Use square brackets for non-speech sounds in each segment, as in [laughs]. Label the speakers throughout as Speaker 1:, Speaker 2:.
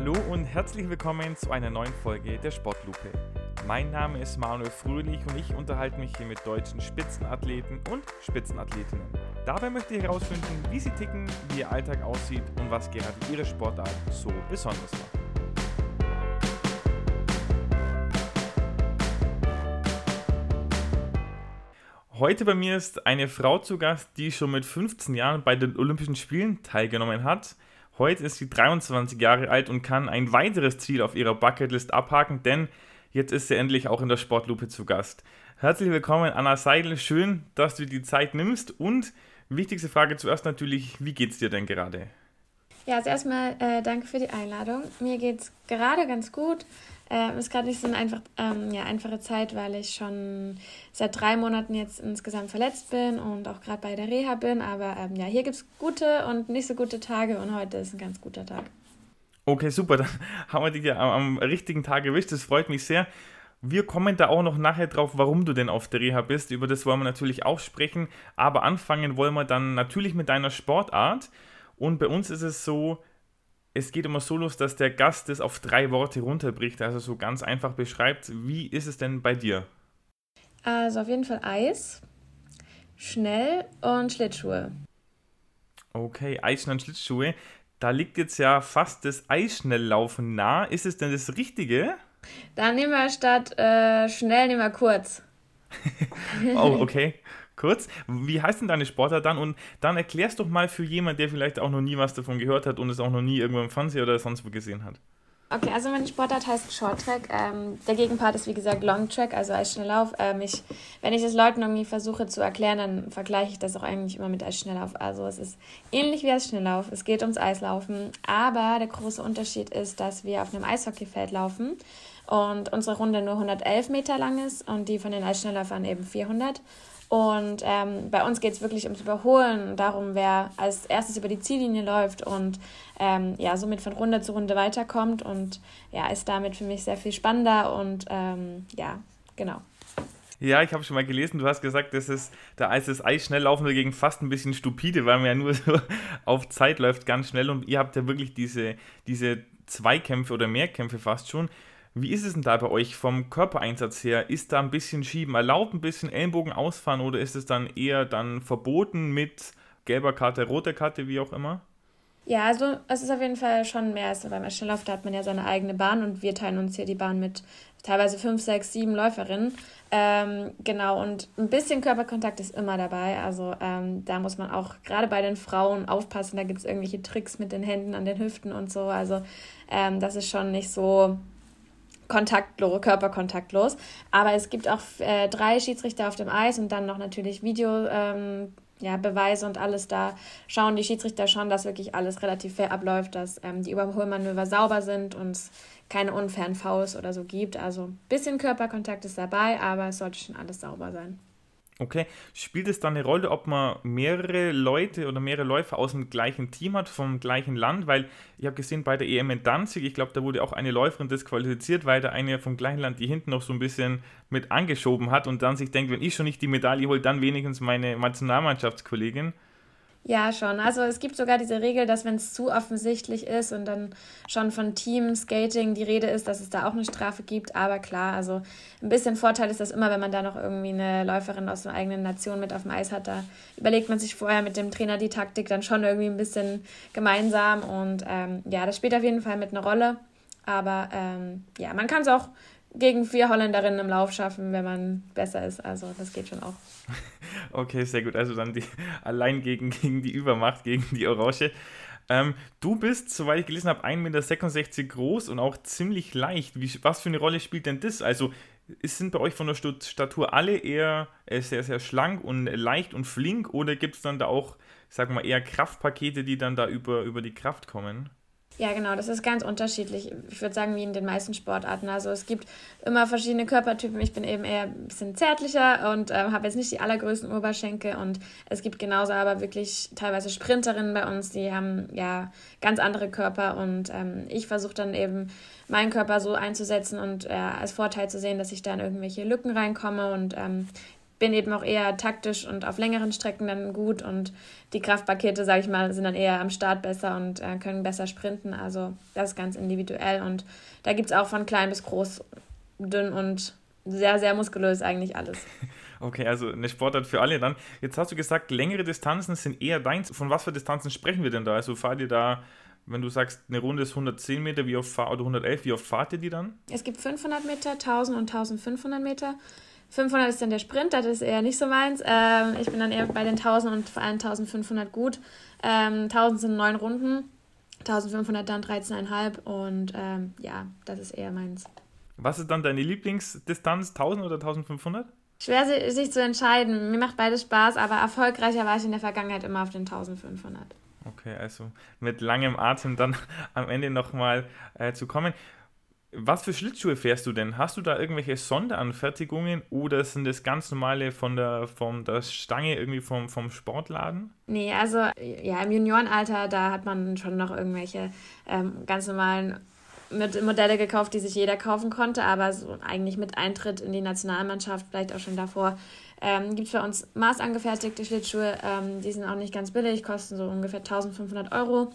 Speaker 1: Hallo und herzlich willkommen zu einer neuen Folge der Sportlupe. Mein Name ist Manuel Fröhlich und ich unterhalte mich hier mit deutschen Spitzenathleten und Spitzenathletinnen. Dabei möchte ich herausfinden, wie sie ticken, wie ihr Alltag aussieht und was gerade ihre Sportart so besonders macht. Heute bei mir ist eine Frau zu Gast, die schon mit 15 Jahren bei den Olympischen Spielen teilgenommen hat. Heute ist sie 23 Jahre alt und kann ein weiteres Ziel auf ihrer Bucketlist abhaken, denn jetzt ist sie endlich auch in der Sportlupe zu Gast. Herzlich willkommen, Anna Seidel. Schön, dass du die Zeit nimmst. Und wichtigste Frage zuerst natürlich: Wie geht's dir denn gerade?
Speaker 2: Ja, also erstmal äh, danke für die Einladung. Mir geht's gerade ganz gut. Äh, ist gerade nicht so eine einfach, ähm, ja, einfache Zeit, weil ich schon seit drei Monaten jetzt insgesamt verletzt bin und auch gerade bei der Reha bin. Aber ähm, ja, hier gibt es gute und nicht so gute Tage und heute ist ein ganz guter Tag.
Speaker 1: Okay, super. Dann [laughs] haben wir dich ja am, am richtigen Tag erwischt. Das freut mich sehr. Wir kommen da auch noch nachher drauf, warum du denn auf der Reha bist. Über das wollen wir natürlich auch sprechen. Aber anfangen wollen wir dann natürlich mit deiner Sportart. Und bei uns ist es so, es geht immer so los, dass der Gast es auf drei Worte runterbricht, also so ganz einfach beschreibt. Wie ist es denn bei dir?
Speaker 2: Also auf jeden Fall Eis, schnell und Schlittschuhe.
Speaker 1: Okay, Eis, schnell und Schlittschuhe. Da liegt jetzt ja fast das Eisschnelllaufen nah. Ist es denn das Richtige?
Speaker 2: Dann nehmen wir statt äh, schnell, nehmen wir kurz. [laughs]
Speaker 1: oh, okay kurz. Wie heißt denn deine Sportart dann? Und dann erklärst doch mal für jemanden, der vielleicht auch noch nie was davon gehört hat und es auch noch nie irgendwo im Fernsehen oder sonst wo gesehen hat.
Speaker 2: Okay, also meine Sportart heißt Short Track. Ähm, der Gegenpart ist wie gesagt Long Track, also Eisschnelllauf. Ähm, ich, wenn ich es Leuten irgendwie versuche zu erklären, dann vergleiche ich das auch eigentlich immer mit Eisschnelllauf. Also es ist ähnlich wie Eisschnelllauf. Es geht ums Eislaufen, aber der große Unterschied ist, dass wir auf einem Eishockeyfeld laufen und unsere Runde nur 111 Meter lang ist und die von den Eisschnellläufern eben 400. Und ähm, bei uns geht es wirklich ums Überholen, darum, wer als erstes über die Ziellinie läuft und ähm, ja, somit von Runde zu Runde weiterkommt. Und ja, ist damit für mich sehr viel spannender und ähm, ja, genau.
Speaker 1: Ja, ich habe schon mal gelesen, du hast gesagt, das Eis schnell laufen dagegen fast ein bisschen stupide, weil man ja nur [laughs] so auf Zeit läuft, ganz schnell und ihr habt ja wirklich diese, diese Zweikämpfe oder Mehrkämpfe fast schon. Wie ist es denn da bei euch vom Körpereinsatz her? Ist da ein bisschen Schieben erlaubt, ein bisschen Ellenbogen ausfahren oder ist es dann eher dann verboten mit gelber Karte, roter Karte, wie auch immer?
Speaker 2: Ja, also es ist auf jeden Fall schon mehr als beim Schnelllauf. Da hat man ja seine eigene Bahn und wir teilen uns hier die Bahn mit teilweise fünf, sechs, sieben Läuferinnen. Ähm, genau, und ein bisschen Körperkontakt ist immer dabei. Also ähm, da muss man auch gerade bei den Frauen aufpassen. Da gibt es irgendwelche Tricks mit den Händen an den Hüften und so. Also ähm, das ist schon nicht so kontaktlos, körperkontaktlos. Aber es gibt auch äh, drei Schiedsrichter auf dem Eis und dann noch natürlich Video. Ähm, ja, Beweise und alles da schauen die Schiedsrichter schon, dass wirklich alles relativ fair abläuft, dass ähm, die Überholmanöver sauber sind und es keine unfairen Fouls oder so gibt. Also ein bisschen Körperkontakt ist dabei, aber es sollte schon alles sauber sein.
Speaker 1: Okay, spielt es dann eine Rolle, ob man mehrere Leute oder mehrere Läufer aus dem gleichen Team hat, vom gleichen Land? Weil ich habe gesehen, bei der EM in Danzig, ich glaube, da wurde auch eine Läuferin disqualifiziert, weil da eine vom gleichen Land, die hinten noch so ein bisschen mit angeschoben hat und dann sich denkt, wenn ich schon nicht die Medaille hole, dann wenigstens meine Nationalmannschaftskollegin.
Speaker 2: Ja, schon. Also es gibt sogar diese Regel, dass wenn es zu offensichtlich ist und dann schon von Team Skating die Rede ist, dass es da auch eine Strafe gibt. Aber klar, also ein bisschen Vorteil ist das immer, wenn man da noch irgendwie eine Läuferin aus einer eigenen Nation mit auf dem Eis hat. Da überlegt man sich vorher mit dem Trainer die Taktik dann schon irgendwie ein bisschen gemeinsam. Und ähm, ja, das spielt auf jeden Fall mit eine Rolle. Aber ähm, ja, man kann es auch gegen vier Holländerinnen im Lauf schaffen, wenn man besser ist. Also das geht schon auch. [laughs]
Speaker 1: Okay, sehr gut. Also dann die, allein gegen, gegen die Übermacht, gegen die Orange. Ähm, du bist, soweit ich gelesen habe, 1,66 Meter groß und auch ziemlich leicht. Wie, was für eine Rolle spielt denn das? Also sind bei euch von der Statur alle eher äh, sehr, sehr schlank und leicht und flink oder gibt es dann da auch, wir mal, eher Kraftpakete, die dann da über, über die Kraft kommen?
Speaker 2: Ja, genau, das ist ganz unterschiedlich. Ich würde sagen, wie in den meisten Sportarten. Also es gibt immer verschiedene Körpertypen. Ich bin eben eher ein bisschen zärtlicher und äh, habe jetzt nicht die allergrößten Oberschenkel. Und es gibt genauso aber wirklich teilweise Sprinterinnen bei uns, die haben ja ganz andere Körper. Und ähm, ich versuche dann eben meinen Körper so einzusetzen und äh, als Vorteil zu sehen, dass ich da in irgendwelche Lücken reinkomme und ähm, bin eben auch eher taktisch und auf längeren Strecken dann gut und die Kraftpakete, sage ich mal, sind dann eher am Start besser und äh, können besser sprinten. Also das ist ganz individuell und da gibt es auch von klein bis groß, dünn und sehr, sehr muskulös eigentlich alles. [laughs]
Speaker 1: Okay, also eine Sportart für alle dann. Jetzt hast du gesagt, längere Distanzen sind eher deins. Von was für Distanzen sprechen wir denn da? Also fahrt ihr da wenn du sagst, eine Runde ist 110 Meter, wie oft fahr, oder 111, wie oft fahrt ihr die dann?
Speaker 2: Es gibt 500 Meter, 1000 und 1500 Meter. 500 ist dann der Sprint, das ist eher nicht so meins. Ähm, ich bin dann eher bei den 1000 und vor allem 1500 gut. Ähm, 1000 sind neun Runden, 1500 dann 13,5 und ähm, ja, das ist eher meins.
Speaker 1: Was ist dann deine Lieblingsdistanz, 1000 oder 1500?
Speaker 2: Schwer sich zu entscheiden. Mir macht beides Spaß, aber erfolgreicher war ich in der Vergangenheit immer auf den 1500.
Speaker 1: Okay, also mit langem Atem dann [laughs] am Ende nochmal äh, zu kommen. Was für Schlittschuhe fährst du denn? Hast du da irgendwelche Sonderanfertigungen oder sind das ganz normale von der, von der Stange irgendwie vom, vom Sportladen?
Speaker 2: Nee, also ja, im Juniorenalter, da hat man schon noch irgendwelche ähm, ganz normalen mit Modelle gekauft, die sich jeder kaufen konnte, aber so eigentlich mit Eintritt in die Nationalmannschaft, vielleicht auch schon davor, ähm, gibt es bei uns maßangefertigte Schlittschuhe. Ähm, die sind auch nicht ganz billig, kosten so ungefähr 1500 Euro.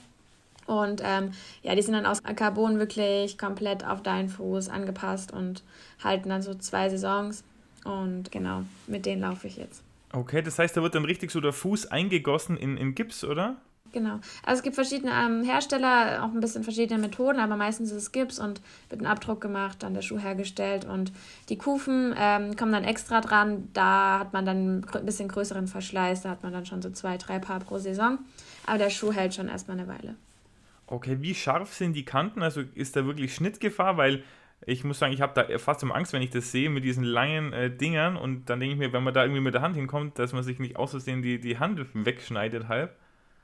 Speaker 2: Und ähm, ja, die sind dann aus Carbon wirklich komplett auf deinen Fuß angepasst und halten dann so zwei Saisons. Und genau, mit denen laufe ich jetzt.
Speaker 1: Okay, das heißt, da wird dann richtig so der Fuß eingegossen in, in Gips, oder?
Speaker 2: Genau. Also es gibt verschiedene ähm, Hersteller, auch ein bisschen verschiedene Methoden, aber meistens ist es Gips und wird ein Abdruck gemacht, dann der Schuh hergestellt und die Kufen ähm, kommen dann extra dran. Da hat man dann ein bisschen größeren Verschleiß, da hat man dann schon so zwei, drei Paar pro Saison. Aber der Schuh hält schon erstmal eine Weile.
Speaker 1: Okay, wie scharf sind die Kanten? Also ist da wirklich Schnittgefahr? Weil ich muss sagen, ich habe da fast immer Angst, wenn ich das sehe mit diesen langen äh, Dingern und dann denke ich mir, wenn man da irgendwie mit der Hand hinkommt, dass man sich nicht aus Versehen die, die Hand wegschneidet halb.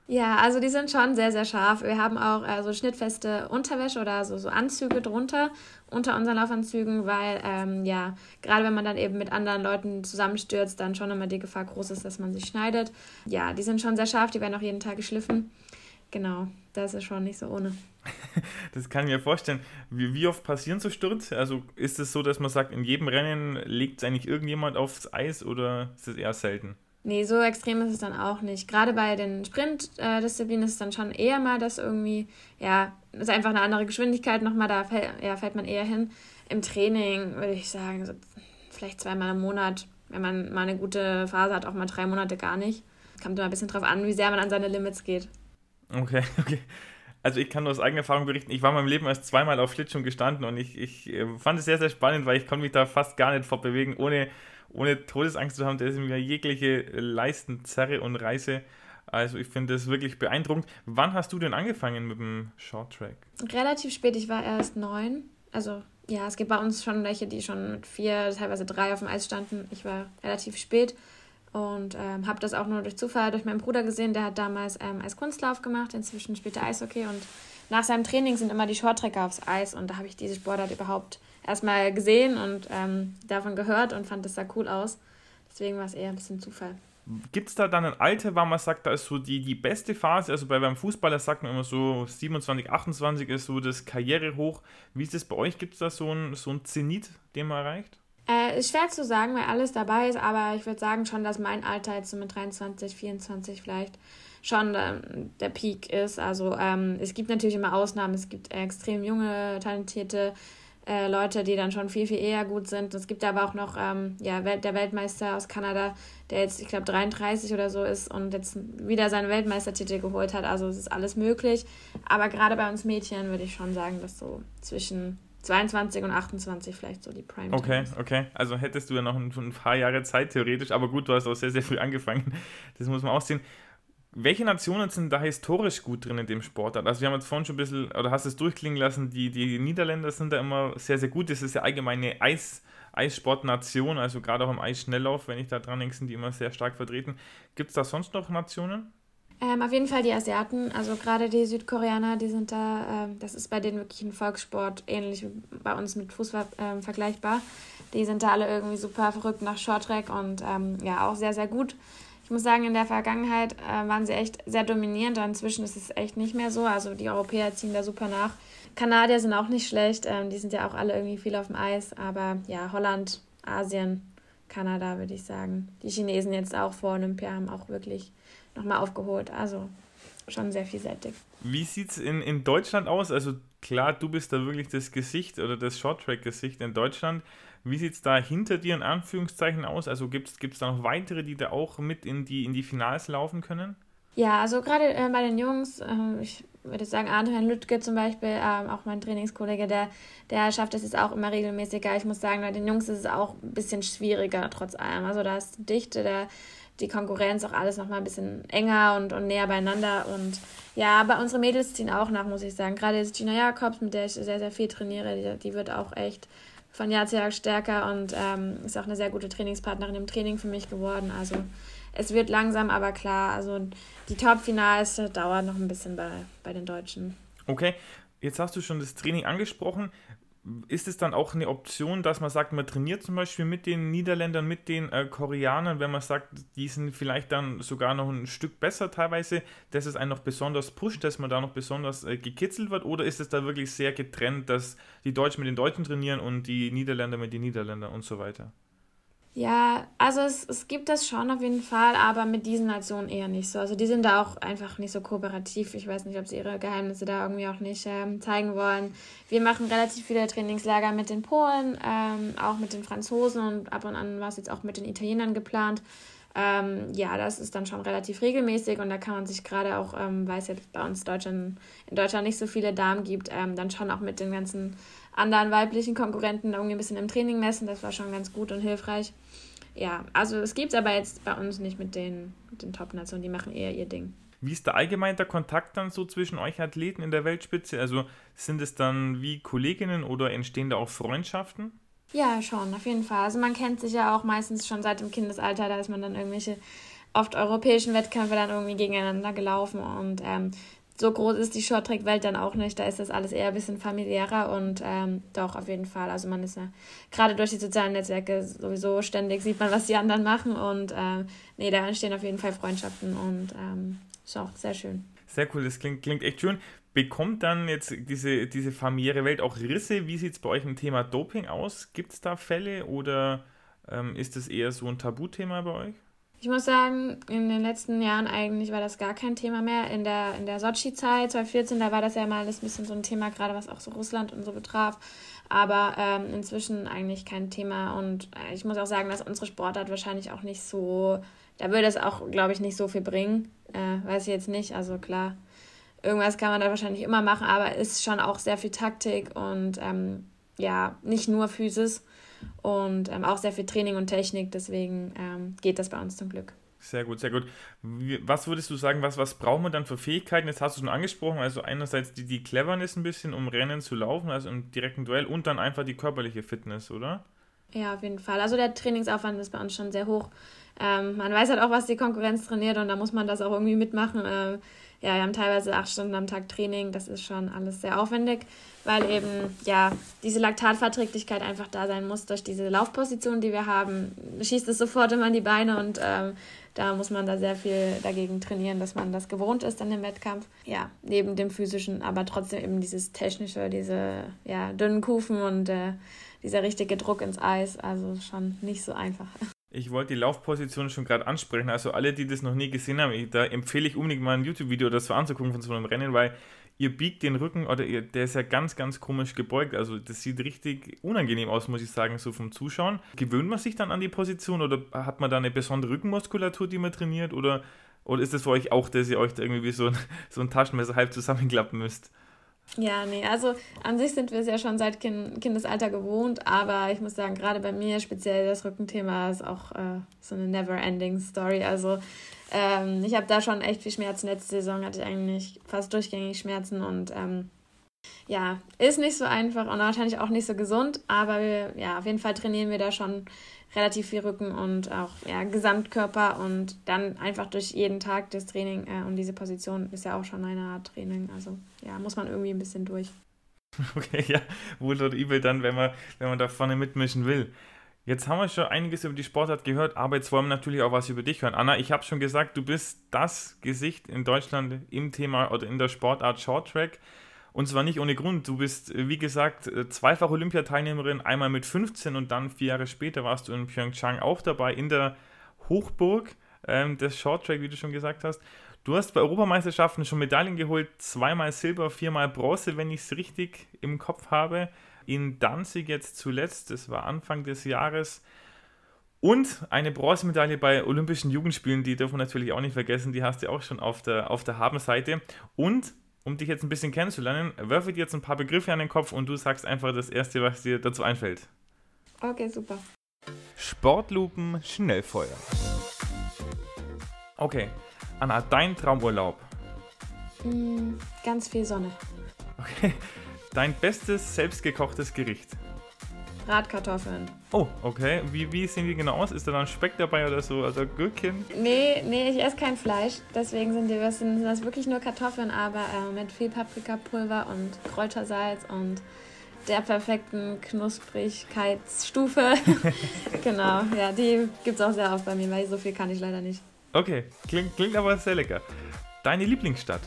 Speaker 2: Ja, also die sind schon sehr, sehr scharf. Wir haben auch äh, so schnittfeste Unterwäsche oder so, so Anzüge drunter, unter unseren Laufanzügen, weil, ähm, ja, gerade wenn man dann eben mit anderen Leuten zusammenstürzt, dann schon immer die Gefahr groß ist, dass man sich schneidet. Ja, die sind schon sehr scharf, die werden auch jeden Tag geschliffen. Genau, das ist schon nicht so ohne. [laughs]
Speaker 1: das kann ich mir vorstellen. Wie, wie oft passieren so Stürze? Also ist es so, dass man sagt, in jedem Rennen legt eigentlich irgendjemand aufs Eis oder ist es eher selten?
Speaker 2: Nee, so extrem ist es dann auch nicht. Gerade bei den Sprintdisziplinen ist es dann schon eher mal, dass irgendwie, ja, ist einfach eine andere Geschwindigkeit nochmal, da fällt, ja, fällt man eher hin. Im Training würde ich sagen, so vielleicht zweimal im Monat, wenn man mal eine gute Phase hat, auch mal drei Monate gar nicht. Kommt immer ein bisschen drauf an, wie sehr man an seine Limits geht.
Speaker 1: Okay, [laughs] okay. Also ich kann nur aus eigener Erfahrung berichten, ich war in meinem Leben erst zweimal auf Schlittschuh gestanden und ich, ich äh, fand es sehr, sehr spannend, weil ich konnte mich da fast gar nicht fortbewegen, ohne, ohne Todesangst zu haben, dass ich mir jegliche Leisten zerre und reiße. Also ich finde das wirklich beeindruckend. Wann hast du denn angefangen mit dem Short Track?
Speaker 2: Relativ spät, ich war erst neun. Also ja, es gibt bei uns schon welche, die schon mit vier, teilweise drei auf dem Eis standen. Ich war relativ spät. Und ähm, habe das auch nur durch Zufall durch meinen Bruder gesehen. Der hat damals ähm, Eiskunstlauf gemacht, inzwischen spielt er Eishockey. Und nach seinem Training sind immer die Shorttrecker aufs Eis. Und da habe ich diese Sportart überhaupt erstmal gesehen und ähm, davon gehört und fand das sah cool aus. Deswegen war es eher ein bisschen Zufall.
Speaker 1: Gibt es da dann ein Alter, wo man sagt, da ist so die, die beste Phase? Also bei, beim Fußballer sagt man immer so 27, 28 ist so das Karriere hoch. Wie ist es bei euch? Gibt es da so ein, so ein Zenit, den man erreicht?
Speaker 2: Äh, ist schwer zu sagen, weil alles dabei ist, aber ich würde sagen schon, dass mein Alter jetzt so mit 23, 24 vielleicht schon der, der Peak ist. Also ähm, es gibt natürlich immer Ausnahmen. Es gibt extrem junge, talentierte äh, Leute, die dann schon viel, viel eher gut sind. Es gibt aber auch noch ähm, ja, der Weltmeister aus Kanada, der jetzt, ich glaube, 33 oder so ist und jetzt wieder seinen Weltmeistertitel geholt hat. Also es ist alles möglich. Aber gerade bei uns Mädchen würde ich schon sagen, dass so zwischen 22 und 28 vielleicht so die Prime.
Speaker 1: Okay, okay. Also hättest du ja noch ein, ein, paar Jahre Zeit theoretisch, aber gut, du hast auch sehr, sehr früh angefangen. Das muss man auch sehen. Welche Nationen sind da historisch gut drin in dem Sport? Also wir haben jetzt vorhin schon ein bisschen, oder hast es durchklingen lassen, die, die Niederländer sind da immer sehr, sehr gut. Das ist ja allgemeine Eis, Eissportnation, also gerade auch im Eisschnelllauf, wenn ich da dran denke, sind die immer sehr stark vertreten. Gibt es da sonst noch Nationen?
Speaker 2: Ähm, auf jeden Fall die Asiaten, also gerade die Südkoreaner, die sind da, äh, das ist bei denen wirklich ein Volkssport, ähnlich wie bei uns mit Fußball äh, vergleichbar. Die sind da alle irgendwie super verrückt nach Shorttrack und ähm, ja, auch sehr, sehr gut. Ich muss sagen, in der Vergangenheit äh, waren sie echt sehr dominierend, und inzwischen ist es echt nicht mehr so. Also die Europäer ziehen da super nach. Kanadier sind auch nicht schlecht, ähm, die sind ja auch alle irgendwie viel auf dem Eis, aber ja, Holland, Asien, Kanada, würde ich sagen. Die Chinesen jetzt auch vor Olympia haben auch wirklich nochmal aufgeholt. Also schon sehr vielseitig.
Speaker 1: Wie sieht es in, in Deutschland aus? Also klar, du bist da wirklich das Gesicht oder das Shorttrack-Gesicht in Deutschland. Wie sieht es da hinter dir in Anführungszeichen aus? Also gibt es da noch weitere, die da auch mit in die, in die Finals laufen können?
Speaker 2: Ja, also gerade äh, bei den Jungs, äh, ich würde sagen, Adrian Lüttke zum Beispiel, äh, auch mein Trainingskollege, der, der schafft das jetzt auch immer regelmäßiger. Ich muss sagen, bei den Jungs ist es auch ein bisschen schwieriger trotz allem. Also da ist die Dichte, der, die Konkurrenz, auch alles nochmal ein bisschen enger und, und näher beieinander. Und ja, aber unsere Mädels ziehen auch nach, muss ich sagen. Gerade jetzt Gina Jakobs, mit der ich sehr, sehr viel trainiere, die, die wird auch echt von Jahr zu Jahr stärker und ähm, ist auch eine sehr gute Trainingspartnerin im Training für mich geworden. Also es wird langsam, aber klar, also die Top-Finals dauern noch ein bisschen bei, bei den Deutschen.
Speaker 1: Okay, jetzt hast du schon das Training angesprochen ist es dann auch eine Option, dass man sagt, man trainiert zum Beispiel mit den Niederländern, mit den äh, Koreanern, wenn man sagt, die sind vielleicht dann sogar noch ein Stück besser teilweise, dass es einen noch besonders pusht, dass man da noch besonders äh, gekitzelt wird? Oder ist es da wirklich sehr getrennt, dass die Deutschen mit den Deutschen trainieren und die Niederländer mit den Niederländern und so weiter?
Speaker 2: Ja, also es, es gibt das schon auf jeden Fall, aber mit diesen Nationen eher nicht so. Also die sind da auch einfach nicht so kooperativ. Ich weiß nicht, ob sie ihre Geheimnisse da irgendwie auch nicht ähm, zeigen wollen. Wir machen relativ viele Trainingslager mit den Polen, ähm, auch mit den Franzosen und ab und an war es jetzt auch mit den Italienern geplant. Ähm, ja, das ist dann schon relativ regelmäßig und da kann man sich gerade auch, ähm, weil es jetzt bei uns Deutschland, in Deutschland nicht so viele Damen gibt, ähm, dann schon auch mit den ganzen anderen weiblichen Konkurrenten irgendwie ein bisschen im Training messen. Das war schon ganz gut und hilfreich. Ja, also es gibt es aber jetzt bei uns nicht mit den, mit den Top-Nationen, die machen eher ihr Ding.
Speaker 1: Wie ist da allgemein der Kontakt dann so zwischen euch Athleten in der Weltspitze? Also sind es dann wie Kolleginnen oder entstehen da auch Freundschaften?
Speaker 2: Ja, schon, auf jeden Fall. Also man kennt sich ja auch meistens schon seit dem Kindesalter, da ist man dann irgendwelche oft europäischen Wettkämpfe dann irgendwie gegeneinander gelaufen und ähm, so groß ist die Shorttrack-Welt dann auch nicht. Da ist das alles eher ein bisschen familiärer und ähm, doch, auf jeden Fall. Also man ist ja gerade durch die sozialen Netzwerke sowieso ständig, sieht man, was die anderen machen und ähm, nee, da entstehen auf jeden Fall Freundschaften und ähm, ist auch sehr schön.
Speaker 1: Sehr cool, das klingt, klingt echt schön. Bekommt dann jetzt diese, diese familiäre Welt auch Risse? Wie sieht es bei euch im Thema Doping aus? Gibt es da Fälle oder ähm, ist das eher so ein Tabuthema bei euch?
Speaker 2: Ich muss sagen, in den letzten Jahren eigentlich war das gar kein Thema mehr. In der, in der Sochi-Zeit, 2014, da war das ja mal alles ein bisschen so ein Thema, gerade was auch so Russland und so betraf. Aber ähm, inzwischen eigentlich kein Thema. Und äh, ich muss auch sagen, dass unsere Sportart wahrscheinlich auch nicht so, da würde es auch, glaube ich, nicht so viel bringen. Äh, weiß ich jetzt nicht. Also klar, irgendwas kann man da wahrscheinlich immer machen, aber ist schon auch sehr viel Taktik und ähm, ja, nicht nur Physis und ähm, auch sehr viel Training und Technik. Deswegen ähm, geht das bei uns zum Glück.
Speaker 1: Sehr gut, sehr gut. Was würdest du sagen, was, was braucht man dann für Fähigkeiten? Jetzt hast du schon angesprochen, also einerseits die, die Cleverness ein bisschen, um Rennen zu laufen, also im direkten Duell und dann einfach die körperliche Fitness, oder?
Speaker 2: Ja, auf jeden Fall. Also der Trainingsaufwand ist bei uns schon sehr hoch. Ähm, man weiß halt auch, was die Konkurrenz trainiert und da muss man das auch irgendwie mitmachen. Ähm, ja, wir haben teilweise acht Stunden am Tag Training. Das ist schon alles sehr aufwendig, weil eben ja diese Laktatverträglichkeit einfach da sein muss durch diese Laufposition, die wir haben. Schießt es sofort immer in die Beine und ähm, da muss man da sehr viel dagegen trainieren, dass man das gewohnt ist an dem Wettkampf. Ja, neben dem physischen, aber trotzdem eben dieses technische, diese ja, dünnen Kufen und äh, dieser richtige Druck ins Eis. Also schon nicht so einfach.
Speaker 1: Ich wollte die Laufposition schon gerade ansprechen. Also alle, die das noch nie gesehen haben, da empfehle ich unbedingt mal ein YouTube-Video das so anzugucken von so einem Rennen, weil ihr biegt den Rücken oder ihr, der ist ja ganz, ganz komisch gebeugt. Also das sieht richtig unangenehm aus, muss ich sagen, so vom Zuschauen. Gewöhnt man sich dann an die Position oder hat man da eine besondere Rückenmuskulatur, die man trainiert? Oder, oder ist das für euch auch, dass ihr euch da irgendwie wie so ein, so ein Taschenmesser halb zusammenklappen müsst?
Speaker 2: Ja, nee, also an sich sind wir es ja schon seit kind Kindesalter gewohnt, aber ich muss sagen, gerade bei mir speziell das Rückenthema ist auch äh, so eine never-ending Story. Also ähm, ich habe da schon echt viel Schmerzen. Letzte Saison hatte ich eigentlich fast durchgängig Schmerzen und ähm, ja, ist nicht so einfach und wahrscheinlich auch nicht so gesund, aber wir, ja, auf jeden Fall trainieren wir da schon relativ viel Rücken und auch ja, Gesamtkörper und dann einfach durch jeden Tag das Training äh, und diese Position ist ja auch schon eine Art Training. Also ja, muss man irgendwie ein bisschen durch. [laughs]
Speaker 1: Okay, ja, wohl oder übel dann, wenn man, wenn man da vorne mitmischen will. Jetzt haben wir schon einiges über die Sportart gehört, aber jetzt wollen wir natürlich auch was über dich hören. Anna, ich habe schon gesagt, du bist das Gesicht in Deutschland im Thema oder in der Sportart Short Track. Und zwar nicht ohne Grund. Du bist, äh, wie gesagt, äh, zweifach Olympiateilnehmerin, einmal mit 15 und dann vier Jahre später warst du in Pyeongchang auch dabei, in der Hochburg ähm, des Shorttrack, wie du schon gesagt hast. Du hast bei Europameisterschaften schon Medaillen geholt, zweimal Silber, viermal Bronze, wenn ich es richtig im Kopf habe. In Danzig jetzt zuletzt, das war Anfang des Jahres. Und eine Bronzemedaille bei Olympischen Jugendspielen, die dürfen wir natürlich auch nicht vergessen, die hast du auch schon auf der, auf der Habenseite. Und um dich jetzt ein bisschen kennenzulernen, werfe dir jetzt ein paar Begriffe an den Kopf und du sagst einfach das Erste, was dir dazu einfällt.
Speaker 2: Okay, super.
Speaker 1: Sportlupen, Schnellfeuer. Okay, Anna, dein Traumurlaub?
Speaker 2: Mm, ganz viel Sonne.
Speaker 1: Okay, dein bestes selbstgekochtes Gericht?
Speaker 2: Bratkartoffeln.
Speaker 1: Oh, okay. Wie, wie sehen die genau aus? Ist da dann Speck dabei oder so? Also Gürkchen?
Speaker 2: Nee, nee, ich esse kein Fleisch. Deswegen sind, die, sind das wirklich nur Kartoffeln, aber äh, mit viel Paprikapulver und Kräutersalz und der perfekten Knusprigkeitsstufe. [laughs] [laughs] genau, ja, die gibt es auch sehr oft bei mir, weil so viel kann ich leider nicht.
Speaker 1: Okay, klingt, klingt aber sehr lecker. Deine Lieblingsstadt?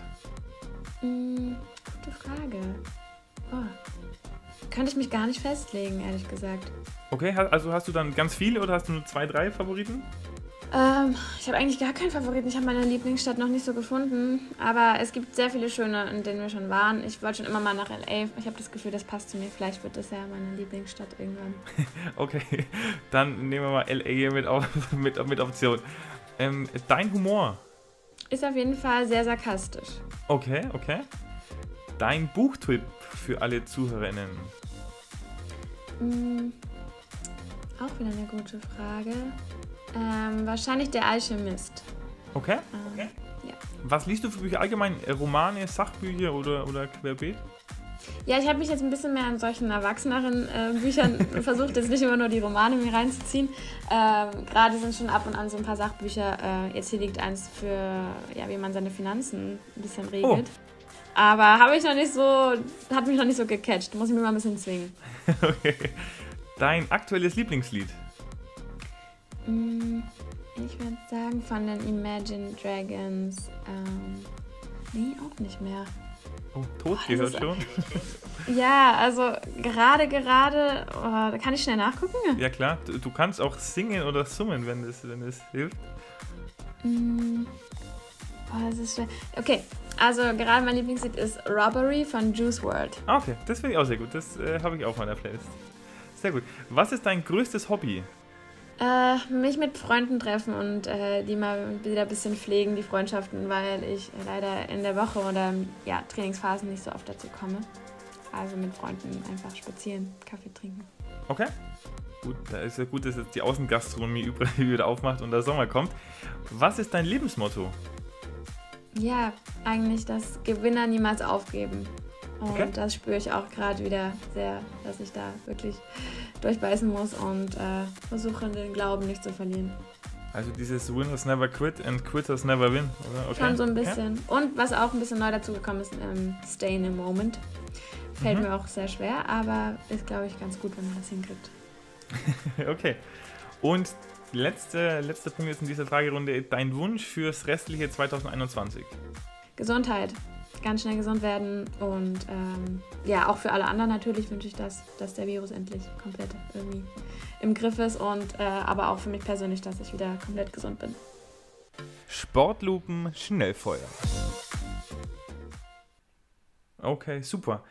Speaker 2: Mm, gute Frage. Oh, könnte ich mich gar nicht festlegen, ehrlich gesagt.
Speaker 1: Okay, also hast du dann ganz viele oder hast du nur zwei, drei Favoriten?
Speaker 2: Ähm, ich habe eigentlich gar keinen Favoriten. Ich habe meine Lieblingsstadt noch nicht so gefunden. Aber es gibt sehr viele schöne, in denen wir schon waren. Ich wollte schon immer mal nach L.A. Ich habe das Gefühl, das passt zu mir. Vielleicht wird das ja meine Lieblingsstadt irgendwann. [laughs]
Speaker 1: okay, dann nehmen wir mal L.A. mit, auf, [laughs] mit, mit Option. Ähm, dein Humor?
Speaker 2: Ist auf jeden Fall sehr sarkastisch.
Speaker 1: Okay, okay. Dein Buchtipp für alle Zuhörerinnen?
Speaker 2: Hm, auch wieder eine gute Frage. Ähm, wahrscheinlich der Alchemist.
Speaker 1: Okay. Ähm, okay. Ja. Was liest du für Bücher allgemein? Äh, Romane, Sachbücher oder, oder Querbeet?
Speaker 2: Ja, ich habe mich jetzt ein bisschen mehr an solchen erwachseneren äh, Büchern [laughs] versucht, jetzt nicht immer nur die Romane mir reinzuziehen. Ähm, Gerade sind schon ab und an so ein paar Sachbücher. Äh, jetzt hier liegt eins für, ja, wie man seine Finanzen ein bisschen regelt. Oh. Aber habe ich noch nicht so, hat mich noch nicht so gecatcht. Muss ich mir mal ein bisschen zwingen. [laughs]
Speaker 1: okay. Dein aktuelles Lieblingslied?
Speaker 2: Mm, ich würde sagen von den Imagine Dragons. Ähm, nee, auch nicht mehr.
Speaker 1: Oh, tot oh, gehört schon. [laughs]
Speaker 2: Ja, also gerade, gerade, oh, kann ich schnell nachgucken?
Speaker 1: Ja klar, du, du, kannst auch singen oder summen, wenn es wenn das hilft.
Speaker 2: Mm. Oh, das ist schwer. Okay, also gerade mein Lieblingslied ist Robbery von Juice World.
Speaker 1: Ah, okay, das finde ich auch sehr gut. Das äh, habe ich auch auf meiner Playlist. Sehr gut. Was ist dein größtes Hobby?
Speaker 2: Äh, mich mit Freunden treffen und äh, die mal wieder ein bisschen pflegen, die Freundschaften, weil ich leider in der Woche oder ja, Trainingsphasen nicht so oft dazu komme. Also mit Freunden einfach spazieren, Kaffee trinken.
Speaker 1: Okay. Gut, da ist ja gut, dass jetzt die Außengastronomie [laughs] wieder aufmacht und der Sommer kommt. Was ist dein Lebensmotto?
Speaker 2: Ja, eigentlich das Gewinner niemals aufgeben. Und okay. das spüre ich auch gerade wieder sehr, dass ich da wirklich durchbeißen muss und äh, versuche, den Glauben nicht zu verlieren.
Speaker 1: Also dieses Winners never quit and quitters never win, oder?
Speaker 2: Okay. Schon so ein bisschen. Okay. Und was auch ein bisschen neu dazugekommen ist, ähm, Stay in the Moment. Fällt mhm. mir auch sehr schwer, aber ist, glaube ich, ganz gut, wenn man das hinkriegt. [laughs]
Speaker 1: okay. Und letzte, letzter Punkt ist in dieser Fragerunde dein Wunsch fürs restliche 2021.
Speaker 2: Gesundheit. Ganz schnell gesund werden und ähm, ja, auch für alle anderen natürlich wünsche ich das, dass der Virus endlich komplett irgendwie im Griff ist und äh, aber auch für mich persönlich, dass ich wieder komplett gesund bin.
Speaker 1: Sportlupen Schnellfeuer. Okay, super.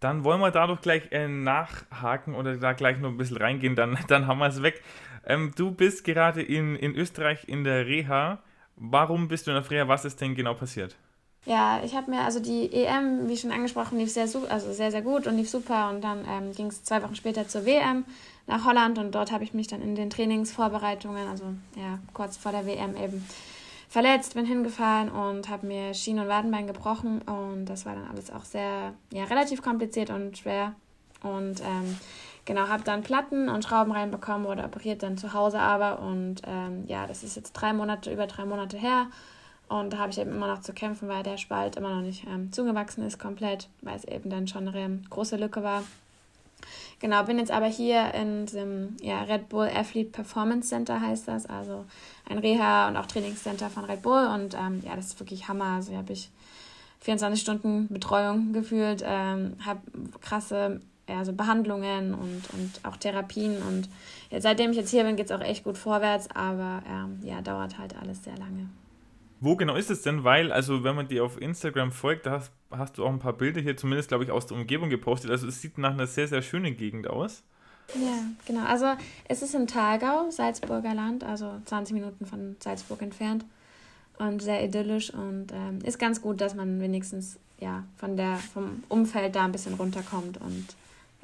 Speaker 1: Dann wollen wir da doch gleich äh, nachhaken oder da gleich noch ein bisschen reingehen, dann, dann haben wir es weg. Ähm, du bist gerade in, in Österreich in der Reha. Warum bist du in der Reha? Was ist denn genau passiert?
Speaker 2: Ja, ich habe mir, also die EM, wie schon angesprochen, lief sehr, also sehr, sehr gut und lief super. Und dann ähm, ging es zwei Wochen später zur WM nach Holland und dort habe ich mich dann in den Trainingsvorbereitungen, also ja, kurz vor der WM eben, verletzt, bin hingefallen und habe mir Schien- und Wadenbein gebrochen. Und das war dann alles auch sehr, ja, relativ kompliziert und schwer. Und ähm, Genau, habe dann Platten und Schrauben reinbekommen oder operiert dann zu Hause aber. Und ähm, ja, das ist jetzt drei Monate, über drei Monate her. Und da habe ich eben immer noch zu kämpfen, weil der Spalt immer noch nicht ähm, zugewachsen ist komplett, weil es eben dann schon eine große Lücke war. Genau, bin jetzt aber hier in dem ja, Red Bull Athlete Performance Center heißt das, also ein Reha- und auch Trainingscenter von Red Bull. Und ähm, ja, das ist wirklich Hammer. Also hier habe ich 24 Stunden Betreuung gefühlt, ähm, habe krasse also Behandlungen und, und auch Therapien. Und seitdem ich jetzt hier bin, geht es auch echt gut vorwärts, aber ähm, ja, dauert halt alles sehr lange.
Speaker 1: Wo genau ist es denn? Weil, also wenn man dir auf Instagram folgt, da hast, hast du auch ein paar Bilder hier, zumindest glaube ich, aus der Umgebung gepostet. Also es sieht nach einer sehr, sehr schönen Gegend aus.
Speaker 2: Ja, genau. Also es ist im Talgau, Salzburger Land, also 20 Minuten von Salzburg entfernt und sehr idyllisch und ähm, ist ganz gut, dass man wenigstens ja von der vom Umfeld da ein bisschen runterkommt und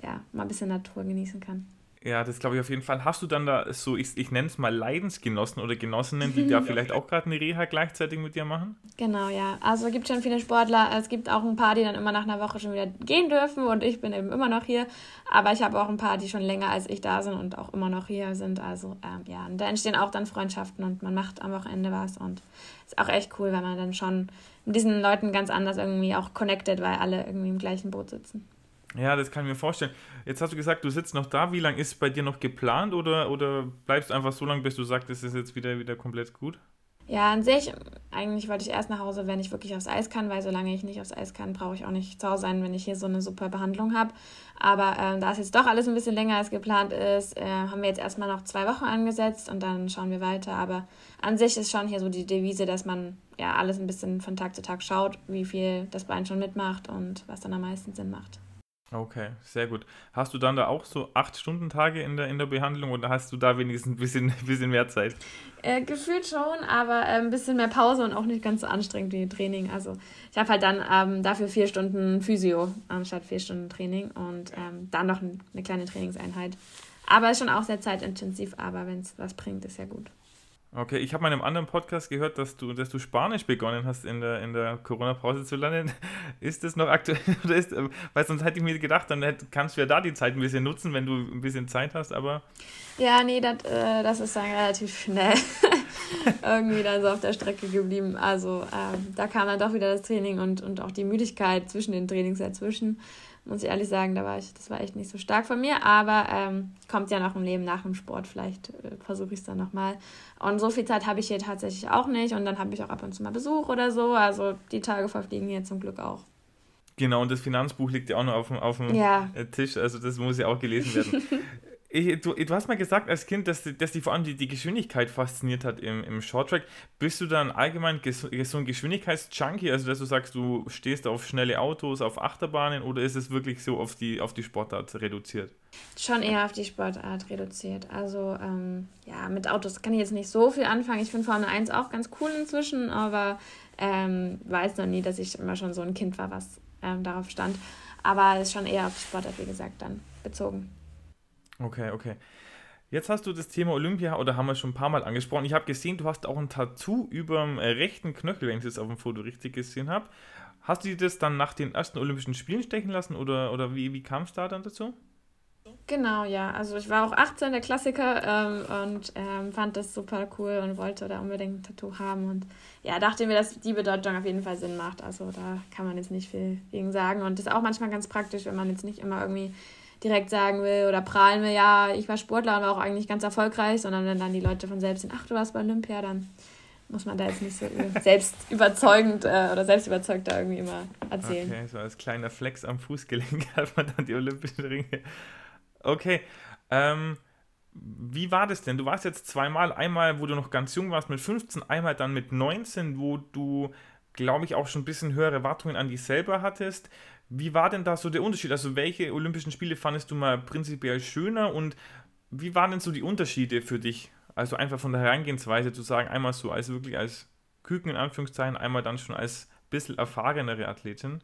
Speaker 2: ja mal ein bisschen Natur genießen kann.
Speaker 1: Ja, das glaube ich auf jeden Fall. Hast du dann da so, ich, ich nenne es mal Leidensgenossen oder Genossinnen, die da [laughs] vielleicht auch gerade eine Reha gleichzeitig mit dir machen?
Speaker 2: Genau, ja. Also es gibt schon viele Sportler. Es gibt auch ein paar, die dann immer nach einer Woche schon wieder gehen dürfen und ich bin eben immer noch hier. Aber ich habe auch ein paar, die schon länger als ich da sind und auch immer noch hier sind. Also ähm, ja, und da entstehen auch dann Freundschaften und man macht am Wochenende was und ist auch echt cool, weil man dann schon mit diesen Leuten ganz anders irgendwie auch connected, weil alle irgendwie im gleichen Boot sitzen.
Speaker 1: Ja, das kann ich mir vorstellen. Jetzt hast du gesagt, du sitzt noch da. Wie lange ist es bei dir noch geplant oder, oder bleibst du einfach so lange, bis du sagst, es ist jetzt wieder, wieder komplett gut?
Speaker 2: Ja, an sich, eigentlich wollte ich erst nach Hause, wenn ich wirklich aufs Eis kann, weil solange ich nicht aufs Eis kann, brauche ich auch nicht zu Hause sein, wenn ich hier so eine super Behandlung habe. Aber äh, da es jetzt doch alles ein bisschen länger als geplant ist, äh, haben wir jetzt erstmal noch zwei Wochen angesetzt und dann schauen wir weiter. Aber an sich ist schon hier so die Devise, dass man ja alles ein bisschen von Tag zu Tag schaut, wie viel das Bein schon mitmacht und was dann am meisten Sinn macht.
Speaker 1: Okay, sehr gut. Hast du dann da auch so acht Stunden Tage in der, in der Behandlung oder hast du da wenigstens ein bisschen, [laughs] bisschen mehr Zeit?
Speaker 2: Äh, gefühlt schon, aber äh, ein bisschen mehr Pause und auch nicht ganz so anstrengend wie Training. Also ich habe halt dann ähm, dafür vier Stunden Physio anstatt vier Stunden Training und ähm, dann noch eine kleine Trainingseinheit. Aber ist schon auch sehr zeitintensiv, aber wenn es was bringt, ist ja gut.
Speaker 1: Okay, ich habe mal in einem anderen Podcast gehört, dass du, dass du Spanisch begonnen hast in der, in der Corona-Pause zu lernen. [laughs] Ist das noch aktuell? [laughs] Oder ist, weil sonst hätte ich mir gedacht, dann hätt, kannst du ja da die Zeit ein bisschen nutzen, wenn du ein bisschen Zeit hast, aber.
Speaker 2: Ja, nee, dat, äh, das ist dann relativ schnell [laughs] irgendwie dann so auf der Strecke geblieben. Also ähm, da kam dann doch wieder das Training und, und auch die Müdigkeit zwischen den Trainings dazwischen muss ich ehrlich sagen, da war ich, das war echt nicht so stark von mir, aber ähm, kommt ja noch im Leben nach dem Sport, vielleicht äh, versuche ich es dann nochmal. Und so viel Zeit habe ich hier tatsächlich auch nicht und dann habe ich auch ab und zu mal Besuch oder so, also die Tage verfliegen hier zum Glück auch.
Speaker 1: Genau, und das Finanzbuch liegt ja auch noch auf dem, auf dem ja. Tisch, also das muss ja auch gelesen werden. [laughs] Du, du, hast mal gesagt als Kind, dass, dass dich vor allem die, die Geschwindigkeit fasziniert hat im, im Shorttrack. Bist du dann allgemein so ein Geschwindigkeitsjunkie, also dass du sagst, du stehst auf schnelle Autos, auf Achterbahnen oder ist es wirklich so auf die, auf die Sportart reduziert?
Speaker 2: Schon eher auf die Sportart reduziert. Also ähm, ja, mit Autos kann ich jetzt nicht so viel anfangen. Ich finde Formel 1 auch ganz cool inzwischen, aber ähm, weiß noch nie, dass ich immer schon so ein Kind war, was ähm, darauf stand. Aber es ist schon eher auf Sportart, wie gesagt, dann bezogen.
Speaker 1: Okay, okay. Jetzt hast du das Thema Olympia, oder haben wir schon ein paar Mal angesprochen. Ich habe gesehen, du hast auch ein Tattoo über dem äh, rechten Knöchel, wenn ich das auf dem Foto richtig gesehen habe. Hast du dir das dann nach den ersten Olympischen Spielen stechen lassen oder, oder wie, wie kam es da dann dazu?
Speaker 2: Genau, ja. Also ich war auch 18, der Klassiker, ähm, und ähm, fand das super cool und wollte da unbedingt ein Tattoo haben. Und ja, dachte mir, dass die Bedeutung auf jeden Fall Sinn macht. Also da kann man jetzt nicht viel gegen sagen. Und das ist auch manchmal ganz praktisch, wenn man jetzt nicht immer irgendwie direkt sagen will oder prahlen will, ja, ich war Sportler und war auch eigentlich ganz erfolgreich, sondern wenn dann die Leute von selbst sind, ach, du warst bei Olympia, dann muss man da jetzt nicht so [laughs] selbst überzeugend äh, oder selbst überzeugt da irgendwie immer erzählen.
Speaker 1: Okay, so als kleiner Flex am Fußgelenk [laughs] hat man dann die Olympischen Ringe. Okay, ähm, wie war das denn? Du warst jetzt zweimal, einmal, wo du noch ganz jung warst mit 15, einmal dann mit 19, wo du, glaube ich, auch schon ein bisschen höhere Erwartungen an dich selber hattest. Wie war denn da so der Unterschied? Also welche Olympischen Spiele fandest du mal prinzipiell schöner und wie waren denn so die Unterschiede für dich? Also einfach von der Herangehensweise zu sagen, einmal so als wirklich als Küken in Anführungszeichen, einmal dann schon als bisschen erfahrenere Athletin.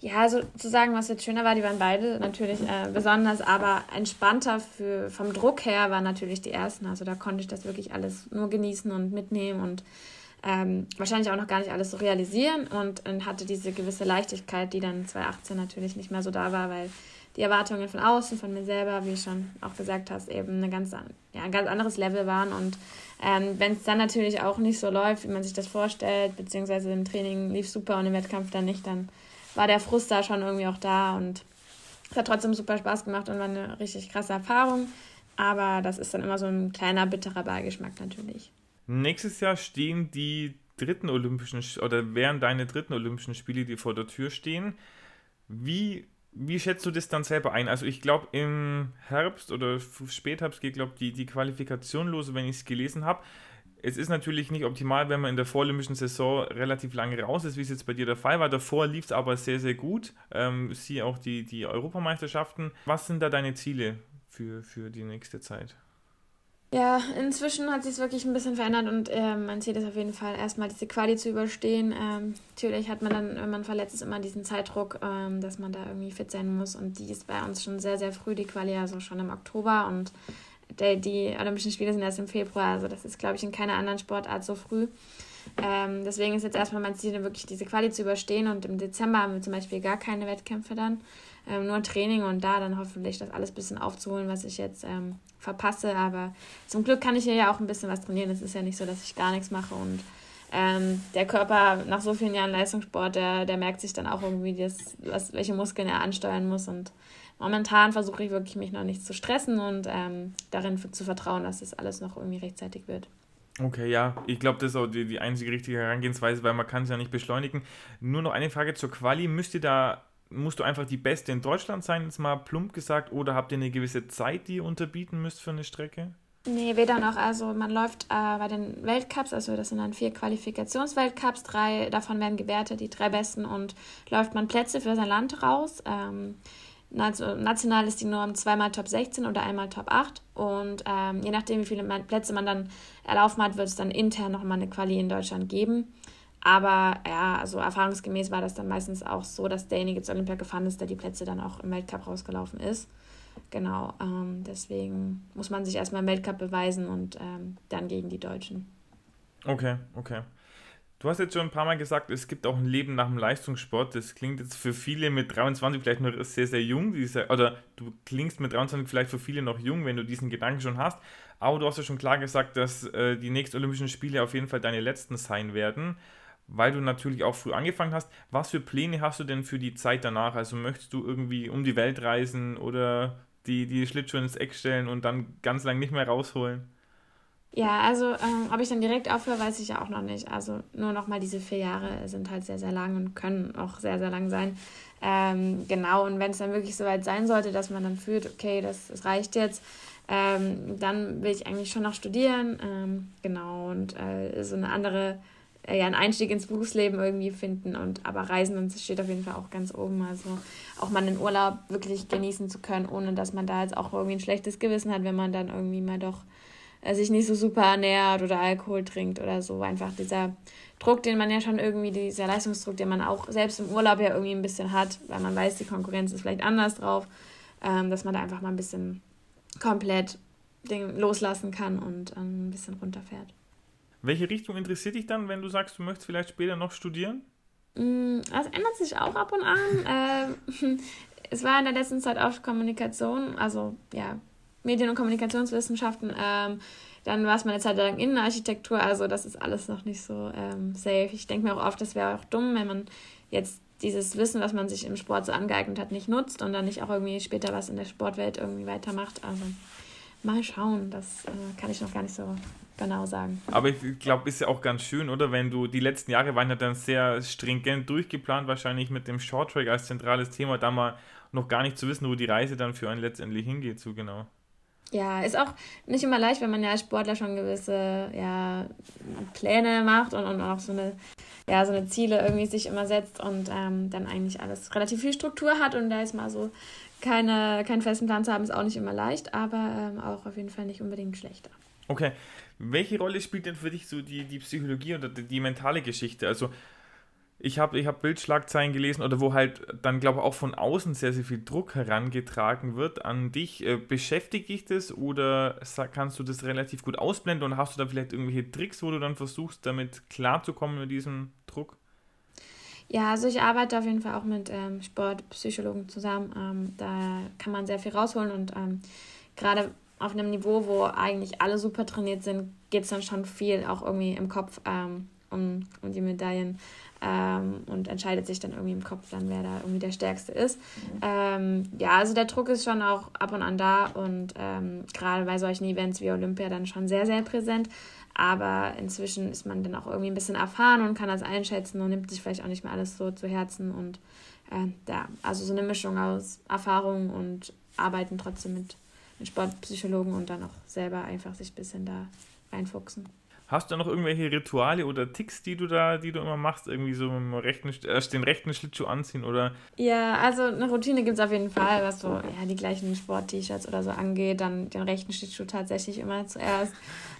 Speaker 2: Ja, also zu sagen, was jetzt schöner war, die waren beide natürlich äh, besonders, aber entspannter für, vom Druck her waren natürlich die ersten. Also da konnte ich das wirklich alles nur genießen und mitnehmen und ähm, wahrscheinlich auch noch gar nicht alles so realisieren und, und hatte diese gewisse Leichtigkeit, die dann 2018 natürlich nicht mehr so da war, weil die Erwartungen von außen, von mir selber, wie du schon auch gesagt hast, eben eine ganz, ja, ein ganz anderes Level waren. Und ähm, wenn es dann natürlich auch nicht so läuft, wie man sich das vorstellt, beziehungsweise im Training lief super und im Wettkampf dann nicht, dann war der Frust da schon irgendwie auch da. Und es hat trotzdem super Spaß gemacht und war eine richtig krasse Erfahrung. Aber das ist dann immer so ein kleiner bitterer Beigeschmack natürlich.
Speaker 1: Nächstes Jahr stehen die dritten Olympischen oder wären deine dritten Olympischen Spiele, die vor der Tür stehen. Wie, wie schätzt du das dann selber ein? Also ich glaube, im Herbst oder Spätherbst geht, glaube ich, die, die Qualifikation los, wenn ich es gelesen habe. Es ist natürlich nicht optimal, wenn man in der vorolympischen Saison relativ lange raus ist, wie es jetzt bei dir der Fall war. Davor lief es aber sehr, sehr gut. Ähm, sieh auch die, die Europameisterschaften. Was sind da deine Ziele für, für die nächste Zeit?
Speaker 2: Ja, inzwischen hat sich wirklich ein bisschen verändert und äh, man sieht es auf jeden Fall, erstmal diese Quali zu überstehen. Ähm, natürlich hat man dann, wenn man verletzt ist, immer diesen Zeitdruck, ähm, dass man da irgendwie fit sein muss. Und die ist bei uns schon sehr, sehr früh, die Quali, also schon im Oktober. Und der, die Olympischen Spiele sind erst im Februar. Also das ist, glaube ich, in keiner anderen Sportart so früh. Ähm, deswegen ist jetzt erstmal mein Ziel, wirklich diese Quali zu überstehen. Und im Dezember haben wir zum Beispiel gar keine Wettkämpfe dann ähm, nur Training und da dann hoffentlich das alles ein bisschen aufzuholen, was ich jetzt ähm, verpasse. Aber zum Glück kann ich hier ja auch ein bisschen was trainieren. Es ist ja nicht so, dass ich gar nichts mache und ähm, der Körper nach so vielen Jahren Leistungssport, der, der merkt sich dann auch irgendwie, das, was, welche Muskeln er ansteuern muss. Und momentan versuche ich wirklich, mich noch nicht zu stressen und ähm, darin zu vertrauen, dass das alles noch irgendwie rechtzeitig wird.
Speaker 1: Okay, ja, ich glaube, das ist auch die, die einzige richtige Herangehensweise, weil man kann es ja nicht beschleunigen. Nur noch eine Frage zur Quali. Müsst ihr da musst du einfach die Beste in Deutschland sein, jetzt mal plump gesagt, oder habt ihr eine gewisse Zeit, die ihr unterbieten müsst für eine Strecke?
Speaker 2: Nee, weder noch. Also man läuft äh, bei den Weltcups, also das sind dann vier Qualifikationsweltcups, drei davon werden gewertet, die drei besten, und läuft man Plätze für sein Land raus. Ähm, national ist die Norm zweimal Top 16 oder einmal Top 8. Und ähm, je nachdem, wie viele Plätze man dann erlaufen hat, wird es dann intern nochmal eine Quali in Deutschland geben. Aber ja, also erfahrungsgemäß war das dann meistens auch so, dass derjenige zu Olympia gefahren ist, der die Plätze dann auch im Weltcup rausgelaufen ist. Genau, ähm, deswegen muss man sich erstmal im Weltcup beweisen und ähm, dann gegen die Deutschen.
Speaker 1: Okay, okay. Du hast jetzt schon ein paar Mal gesagt, es gibt auch ein Leben nach dem Leistungssport. Das klingt jetzt für viele mit 23 vielleicht noch sehr, sehr jung. Diese, oder du klingst mit 23 vielleicht für viele noch jung, wenn du diesen Gedanken schon hast. Aber du hast ja schon klar gesagt, dass äh, die nächsten Olympischen Spiele auf jeden Fall deine letzten sein werden weil du natürlich auch früh angefangen hast. Was für Pläne hast du denn für die Zeit danach? Also möchtest du irgendwie um die Welt reisen oder die, die Schlittschuhe ins Eck stellen und dann ganz lang nicht mehr rausholen?
Speaker 2: Ja, also ähm, ob ich dann direkt aufhöre, weiß ich ja auch noch nicht. Also nur noch mal diese vier Jahre sind halt sehr, sehr lang und können auch sehr, sehr lang sein. Ähm, genau, und wenn es dann wirklich soweit sein sollte, dass man dann fühlt, okay, das, das reicht jetzt, ähm, dann will ich eigentlich schon noch studieren. Ähm, genau, und äh, so eine andere äh, ja, einen Einstieg ins Berufsleben irgendwie finden und aber Reisen und steht auf jeden Fall auch ganz oben. Also auch mal einen Urlaub wirklich genießen zu können, ohne dass man da jetzt auch irgendwie ein schlechtes Gewissen hat, wenn man dann irgendwie mal doch äh, sich nicht so super ernährt oder Alkohol trinkt oder so. Einfach dieser Druck, den man ja schon irgendwie, dieser Leistungsdruck, den man auch selbst im Urlaub ja irgendwie ein bisschen hat, weil man weiß, die Konkurrenz ist vielleicht anders drauf, ähm, dass man da einfach mal ein bisschen komplett den loslassen kann und ähm, ein bisschen runterfährt.
Speaker 1: Welche Richtung interessiert dich dann, wenn du sagst, du möchtest vielleicht später noch studieren?
Speaker 2: Mm, das ändert sich auch ab und an. [laughs] ähm, [laughs] es war in der letzten Zeit oft Kommunikation, also ja, Medien- und Kommunikationswissenschaften. Ähm, dann war es mal eine Zeit lang Innenarchitektur, also das ist alles noch nicht so ähm, safe. Ich denke mir auch oft, das wäre auch dumm, wenn man jetzt dieses Wissen, was man sich im Sport so angeeignet hat, nicht nutzt und dann nicht auch irgendwie später was in der Sportwelt irgendwie weitermacht. Also mal schauen, das äh, kann ich noch gar nicht so genau sagen.
Speaker 1: Aber ich glaube, ist ja auch ganz schön, oder? Wenn du, die letzten Jahre waren ja dann sehr stringent durchgeplant, wahrscheinlich mit dem Shorttrack als zentrales Thema, da mal noch gar nicht zu wissen, wo die Reise dann für einen letztendlich hingeht, so genau.
Speaker 2: Ja, ist auch nicht immer leicht, wenn man ja als Sportler schon gewisse ja, Pläne macht und, und auch so eine, ja, so eine Ziele irgendwie sich immer setzt und ähm, dann eigentlich alles relativ viel Struktur hat und da ist mal so keine, keinen festen Plan zu haben, ist auch nicht immer leicht, aber ähm, auch auf jeden Fall nicht unbedingt schlechter.
Speaker 1: Okay, welche Rolle spielt denn für dich so die, die Psychologie oder die, die mentale Geschichte? Also ich habe ich hab Bildschlagzeilen gelesen oder wo halt dann, glaube ich, auch von außen sehr, sehr viel Druck herangetragen wird an dich. Äh, beschäftigt dich das oder kannst du das relativ gut ausblenden und hast du da vielleicht irgendwelche Tricks, wo du dann versuchst, damit klarzukommen mit diesem Druck?
Speaker 2: Ja, also ich arbeite auf jeden Fall auch mit ähm, Sportpsychologen zusammen. Ähm, da kann man sehr viel rausholen und ähm, gerade auf einem Niveau, wo eigentlich alle super trainiert sind, geht es dann schon viel auch irgendwie im Kopf ähm, um, um die Medaillen ähm, und entscheidet sich dann irgendwie im Kopf dann, wer da irgendwie der Stärkste ist. Mhm. Ähm, ja, also der Druck ist schon auch ab und an da und ähm, gerade bei solchen Events wie Olympia dann schon sehr, sehr präsent. Aber inzwischen ist man dann auch irgendwie ein bisschen erfahren und kann das einschätzen und nimmt sich vielleicht auch nicht mehr alles so zu Herzen. Und äh, ja, also so eine Mischung aus Erfahrung und Arbeiten trotzdem mit, mit Sportpsychologen und dann auch selber einfach sich ein bisschen da reinfuchsen.
Speaker 1: Hast du noch irgendwelche Rituale oder Ticks, die du da, die du immer machst? Irgendwie so rechten, erst den rechten Schlittschuh anziehen oder?
Speaker 2: Ja, also eine Routine gibt es auf jeden Fall, was so ja, die gleichen Sport-T-Shirts oder so angeht. Dann den rechten Schlittschuh tatsächlich immer zuerst.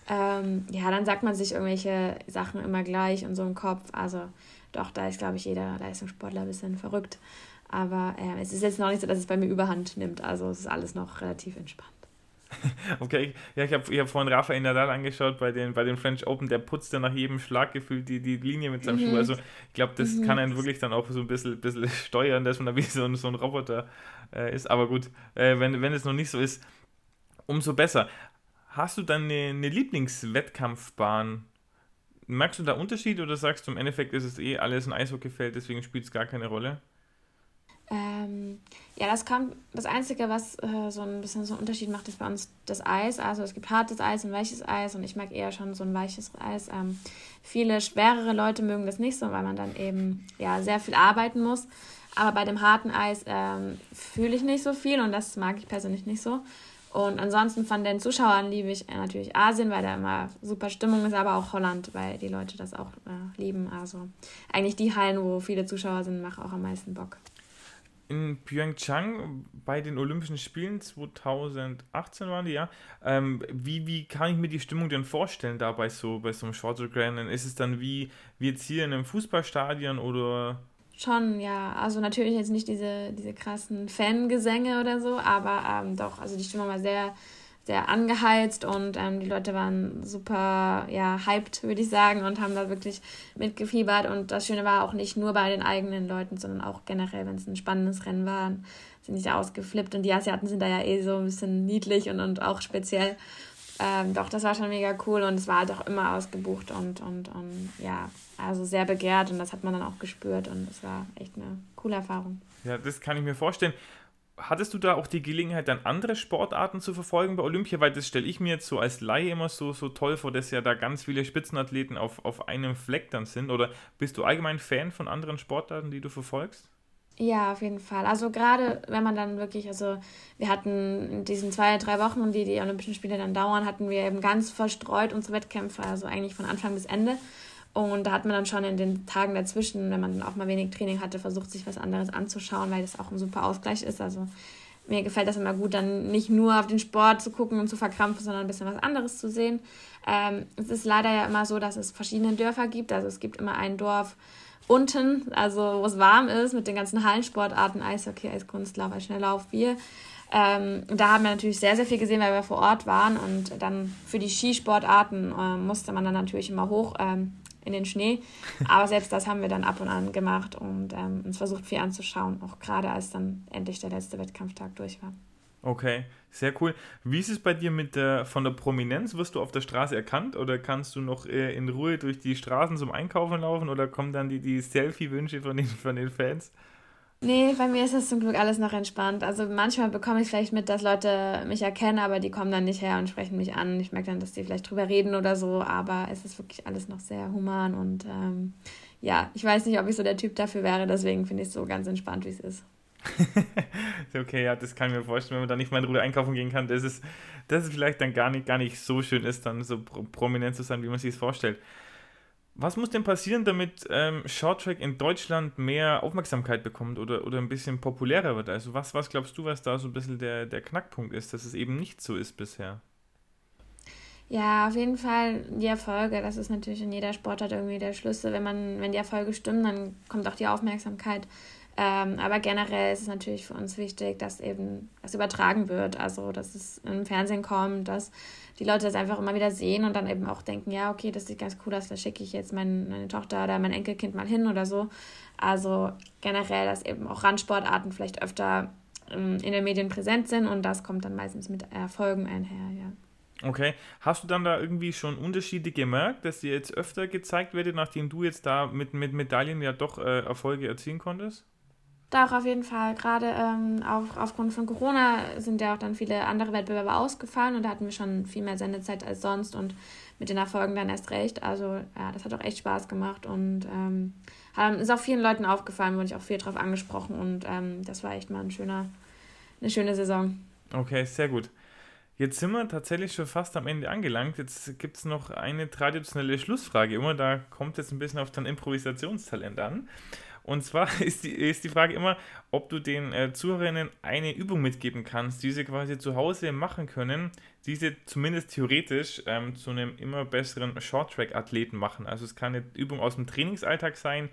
Speaker 2: Ähm, ja, dann sagt man sich irgendwelche Sachen immer gleich und so im Kopf. Also doch, da ist, glaube ich, jeder Leistungssportler ein bisschen verrückt. Aber äh, es ist jetzt noch nicht so, dass es bei mir überhand nimmt. Also es ist alles noch relativ entspannt. [laughs]
Speaker 1: Okay, ja, ich habe ich hab vorhin Rafael Nadal angeschaut bei den, bei den French Open, der putzt ja nach jedem Schlag gefühlt die, die Linie mit seinem mhm. Schuh. Also ich glaube, das mhm. kann einen wirklich dann auch so ein bisschen, bisschen [laughs] steuern, dass man da wie so ein, so ein Roboter äh, ist. Aber gut, äh, wenn, wenn es noch nicht so ist, umso besser. Hast du dann eine, eine Lieblingswettkampfbahn? Merkst du da Unterschied oder sagst du im Endeffekt ist es eh alles ein Eishockeyfeld, deswegen spielt es gar keine Rolle?
Speaker 2: Ähm, ja, das kommt. Das Einzige, was äh, so ein bisschen so einen Unterschied macht, ist bei uns das Eis. Also es gibt hartes Eis und weiches Eis und ich mag eher schon so ein weiches Eis. Ähm, viele schwerere Leute mögen das nicht so, weil man dann eben ja sehr viel arbeiten muss. Aber bei dem harten Eis ähm, fühle ich nicht so viel und das mag ich persönlich nicht so. Und ansonsten von den Zuschauern liebe ich natürlich Asien, weil da immer super Stimmung ist, aber auch Holland, weil die Leute das auch äh, lieben. Also eigentlich die Hallen, wo viele Zuschauer sind, machen auch am meisten Bock
Speaker 1: in Pyeongchang bei den Olympischen Spielen 2018 waren die, ja. Ähm, wie, wie kann ich mir die Stimmung denn vorstellen da bei so, bei so einem Short Rennen? Ist es dann wie, wie jetzt hier in einem Fußballstadion oder?
Speaker 2: Schon, ja. Also natürlich jetzt nicht diese, diese krassen Fangesänge oder so, aber ähm, doch, also die Stimmung war sehr sehr angeheizt und ähm, die Leute waren super ja, hyped, würde ich sagen, und haben da wirklich mitgefiebert. Und das Schöne war auch nicht nur bei den eigenen Leuten, sondern auch generell, wenn es ein spannendes Rennen war, sind die da ausgeflippt. Und die Asiaten sind da ja eh so ein bisschen niedlich und, und auch speziell. Ähm, doch, das war schon mega cool und es war halt auch immer ausgebucht und, und, und ja, also sehr begehrt und das hat man dann auch gespürt und es war echt eine coole Erfahrung.
Speaker 1: Ja, das kann ich mir vorstellen hattest du da auch die Gelegenheit, dann andere Sportarten zu verfolgen bei Olympia? Weil das stelle ich mir jetzt so als Laie immer so, so toll vor, dass ja da ganz viele Spitzenathleten auf, auf einem Fleck dann sind. Oder bist du allgemein Fan von anderen Sportarten, die du verfolgst?
Speaker 2: Ja, auf jeden Fall. Also gerade wenn man dann wirklich, also wir hatten in diesen zwei, drei Wochen, die die Olympischen Spiele dann dauern, hatten wir eben ganz verstreut unsere Wettkämpfe, also eigentlich von Anfang bis Ende. Und da hat man dann schon in den Tagen dazwischen, wenn man dann auch mal wenig Training hatte, versucht, sich was anderes anzuschauen, weil das auch ein super Ausgleich ist. Also mir gefällt das immer gut, dann nicht nur auf den Sport zu gucken und zu verkrampfen, sondern ein bisschen was anderes zu sehen. Ähm, es ist leider ja immer so, dass es verschiedene Dörfer gibt. Also es gibt immer ein Dorf unten, also wo es warm ist, mit den ganzen Hallensportarten, Eishockey, Eiskunstlauf, Eisschnelllauf, Bier. Ähm, da haben wir natürlich sehr, sehr viel gesehen, weil wir vor Ort waren. Und dann für die Skisportarten äh, musste man dann natürlich immer hoch. Ähm, in den Schnee. Aber selbst das haben wir dann ab und an gemacht und ähm, uns versucht viel anzuschauen, auch gerade als dann endlich der letzte Wettkampftag durch war.
Speaker 1: Okay, sehr cool. Wie ist es bei dir mit der von der Prominenz? Wirst du auf der Straße erkannt oder kannst du noch äh, in Ruhe durch die Straßen zum Einkaufen laufen oder kommen dann die, die Selfie-Wünsche von den, von den Fans?
Speaker 2: Nee, bei mir ist das zum Glück alles noch entspannt. Also manchmal bekomme ich vielleicht mit, dass Leute mich erkennen, aber die kommen dann nicht her und sprechen mich an. Ich merke dann, dass die vielleicht drüber reden oder so, aber es ist wirklich alles noch sehr human und ähm, ja, ich weiß nicht, ob ich so der Typ dafür wäre, deswegen finde ich es so ganz entspannt, wie es ist. [laughs]
Speaker 1: okay, ja, das kann ich mir vorstellen, wenn man da nicht mal in Ruhe einkaufen gehen kann, dass es, dass es vielleicht dann gar nicht, gar nicht so schön ist, dann so prominent zu sein, wie man sich es vorstellt. Was muss denn passieren, damit ähm, Shorttrack in Deutschland mehr Aufmerksamkeit bekommt oder, oder ein bisschen populärer wird? Also was, was glaubst du, was da so ein bisschen der, der Knackpunkt ist, dass es eben nicht so ist bisher?
Speaker 2: Ja, auf jeden Fall die Erfolge. Das ist natürlich in jeder Sportart irgendwie der Schlüssel. Wenn man, wenn die Erfolge stimmen, dann kommt auch die Aufmerksamkeit. Ähm, aber generell ist es natürlich für uns wichtig, dass eben das übertragen wird. Also, dass es im Fernsehen kommt, dass die Leute das einfach immer wieder sehen und dann eben auch denken, ja, okay, das sieht ganz cool aus, da schicke ich jetzt mein, meine Tochter oder mein Enkelkind mal hin oder so. Also generell, dass eben auch Randsportarten vielleicht öfter ähm, in den Medien präsent sind und das kommt dann meistens mit Erfolgen einher, ja.
Speaker 1: Okay. Hast du dann da irgendwie schon Unterschiede gemerkt, dass dir jetzt öfter gezeigt wird, nachdem du jetzt da mit, mit Medaillen ja doch äh, Erfolge erzielen konntest?
Speaker 2: Doch, auf jeden Fall. Gerade ähm, auch aufgrund von Corona sind ja auch dann viele andere Wettbewerbe ausgefallen und da hatten wir schon viel mehr Sendezeit als sonst und mit den Erfolgen dann erst recht. Also ja, das hat auch echt Spaß gemacht und ähm, ist auch vielen Leuten aufgefallen, wurde ich auch viel drauf angesprochen und ähm, das war echt mal ein schöner, eine schöne Saison.
Speaker 1: Okay, sehr gut. Jetzt sind wir tatsächlich schon fast am Ende angelangt. Jetzt gibt es noch eine traditionelle Schlussfrage. Immer da kommt jetzt ein bisschen auf dein Improvisationstalent an. Und zwar [laughs] ist die, ist die Frage immer, ob du den äh, Zuhörerinnen eine Übung mitgeben kannst, die sie quasi zu Hause machen können, die sie zumindest theoretisch ähm, zu einem immer besseren Short-Track-Athleten machen. Also es kann eine Übung aus dem Trainingsalltag sein,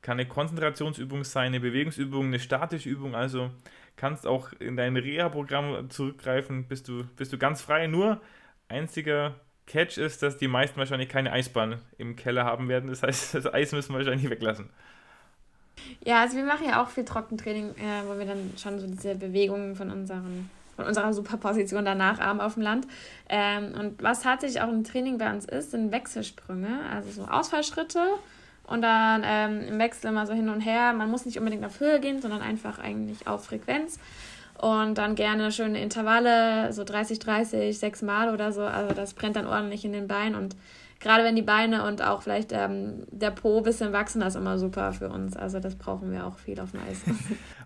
Speaker 1: kann eine Konzentrationsübung sein, eine Bewegungsübung, eine statische Übung. Also kannst auch in dein Reha-Programm zurückgreifen, bist du, bist du ganz frei. Nur einziger Catch ist, dass die meisten wahrscheinlich keine Eisbahn im Keller haben werden. Das heißt, [laughs] das Eis müssen wir wahrscheinlich weglassen.
Speaker 2: Ja, also wir machen ja auch viel Trockentraining, äh, wo wir dann schon so diese Bewegungen von unseren von unserer Superposition danach arm auf dem Land. Ähm, und was tatsächlich auch im Training bei uns ist, sind Wechselsprünge, also so Ausfallschritte und dann ähm, im Wechsel immer so hin und her. Man muss nicht unbedingt auf Höhe gehen, sondern einfach eigentlich auf Frequenz. Und dann gerne schöne Intervalle, so 30, 30, sechs Mal oder so. Also das brennt dann ordentlich in den Beinen. Und gerade wenn die Beine und auch vielleicht ähm, der Po ein bisschen wachsen, das ist immer super für uns. Also das brauchen wir auch viel auf dem Eis. [laughs]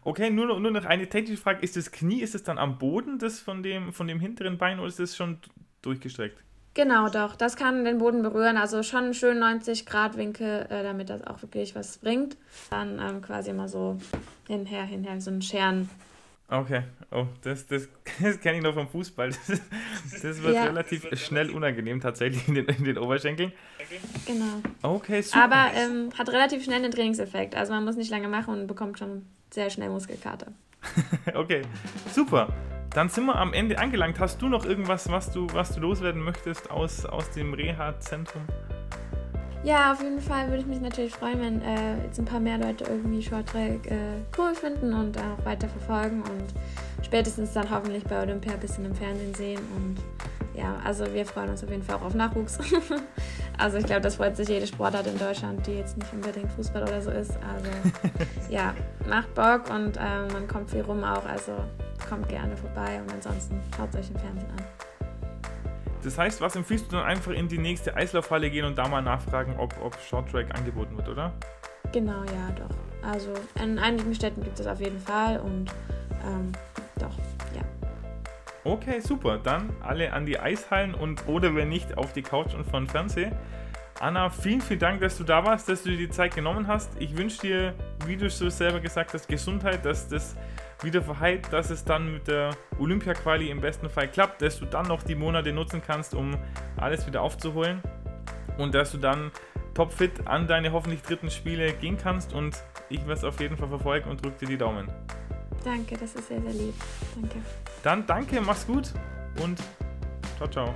Speaker 1: Okay, nur, nur noch eine technische Frage. Ist das Knie, ist es dann am Boden des von dem, von dem hinteren Bein oder ist es schon durchgestreckt?
Speaker 2: Genau, doch. Das kann den Boden berühren. Also schon schön 90 Grad Winkel, äh, damit das auch wirklich was bringt. Dann ähm, quasi immer so hinher, hinher, so ein Scheren.
Speaker 1: Okay, oh, das, das, [laughs] das kenne ich noch vom Fußball. Das, das wird ja. relativ schnell unangenehm tatsächlich in den, in den Oberschenkeln.
Speaker 2: Genau.
Speaker 1: Okay, super.
Speaker 2: Aber ähm, hat relativ schnell einen Trainingseffekt. Also man muss nicht lange machen und bekommt schon sehr schnell Muskelkater. [laughs]
Speaker 1: okay, super. Dann sind wir am Ende angelangt. Hast du noch irgendwas, was du, was du loswerden möchtest aus, aus dem Reha-Zentrum?
Speaker 2: Ja, auf jeden Fall würde ich mich natürlich freuen, wenn äh, jetzt ein paar mehr Leute irgendwie Short Track äh, cool finden und auch weiter verfolgen und spätestens dann hoffentlich bei Olympia ein bisschen im Fernsehen sehen. Und ja, also wir freuen uns auf jeden Fall auch auf Nachwuchs. [laughs] also ich glaube, das freut sich jede Sportart in Deutschland, die jetzt nicht unbedingt Fußball oder so ist. Also [laughs] ja, macht Bock und äh, man kommt viel rum auch. Also kommt gerne vorbei und ansonsten schaut euch im Fernsehen an.
Speaker 1: Das heißt, was empfiehlst du dann einfach in die nächste Eislaufhalle gehen und da mal nachfragen, ob, ob Shorttrack angeboten wird, oder?
Speaker 2: Genau, ja, doch. Also in einigen Städten gibt es auf jeden Fall und ähm, doch, ja.
Speaker 1: Okay, super. Dann alle an die Eishallen und oder wenn nicht auf die Couch und von Fernsehen. Anna, vielen, vielen Dank, dass du da warst, dass du dir die Zeit genommen hast. Ich wünsche dir, wie du so selber gesagt hast, Gesundheit, dass das wieder verheilt, dass es dann mit der Olympia-Quali im besten Fall klappt, dass du dann noch die Monate nutzen kannst, um alles wieder aufzuholen und dass du dann topfit an deine hoffentlich dritten Spiele gehen kannst und ich werde es auf jeden Fall verfolgen und drücke dir die Daumen.
Speaker 2: Danke, das ist sehr, sehr lieb. Danke.
Speaker 1: Dann danke, mach's gut und ciao, ciao.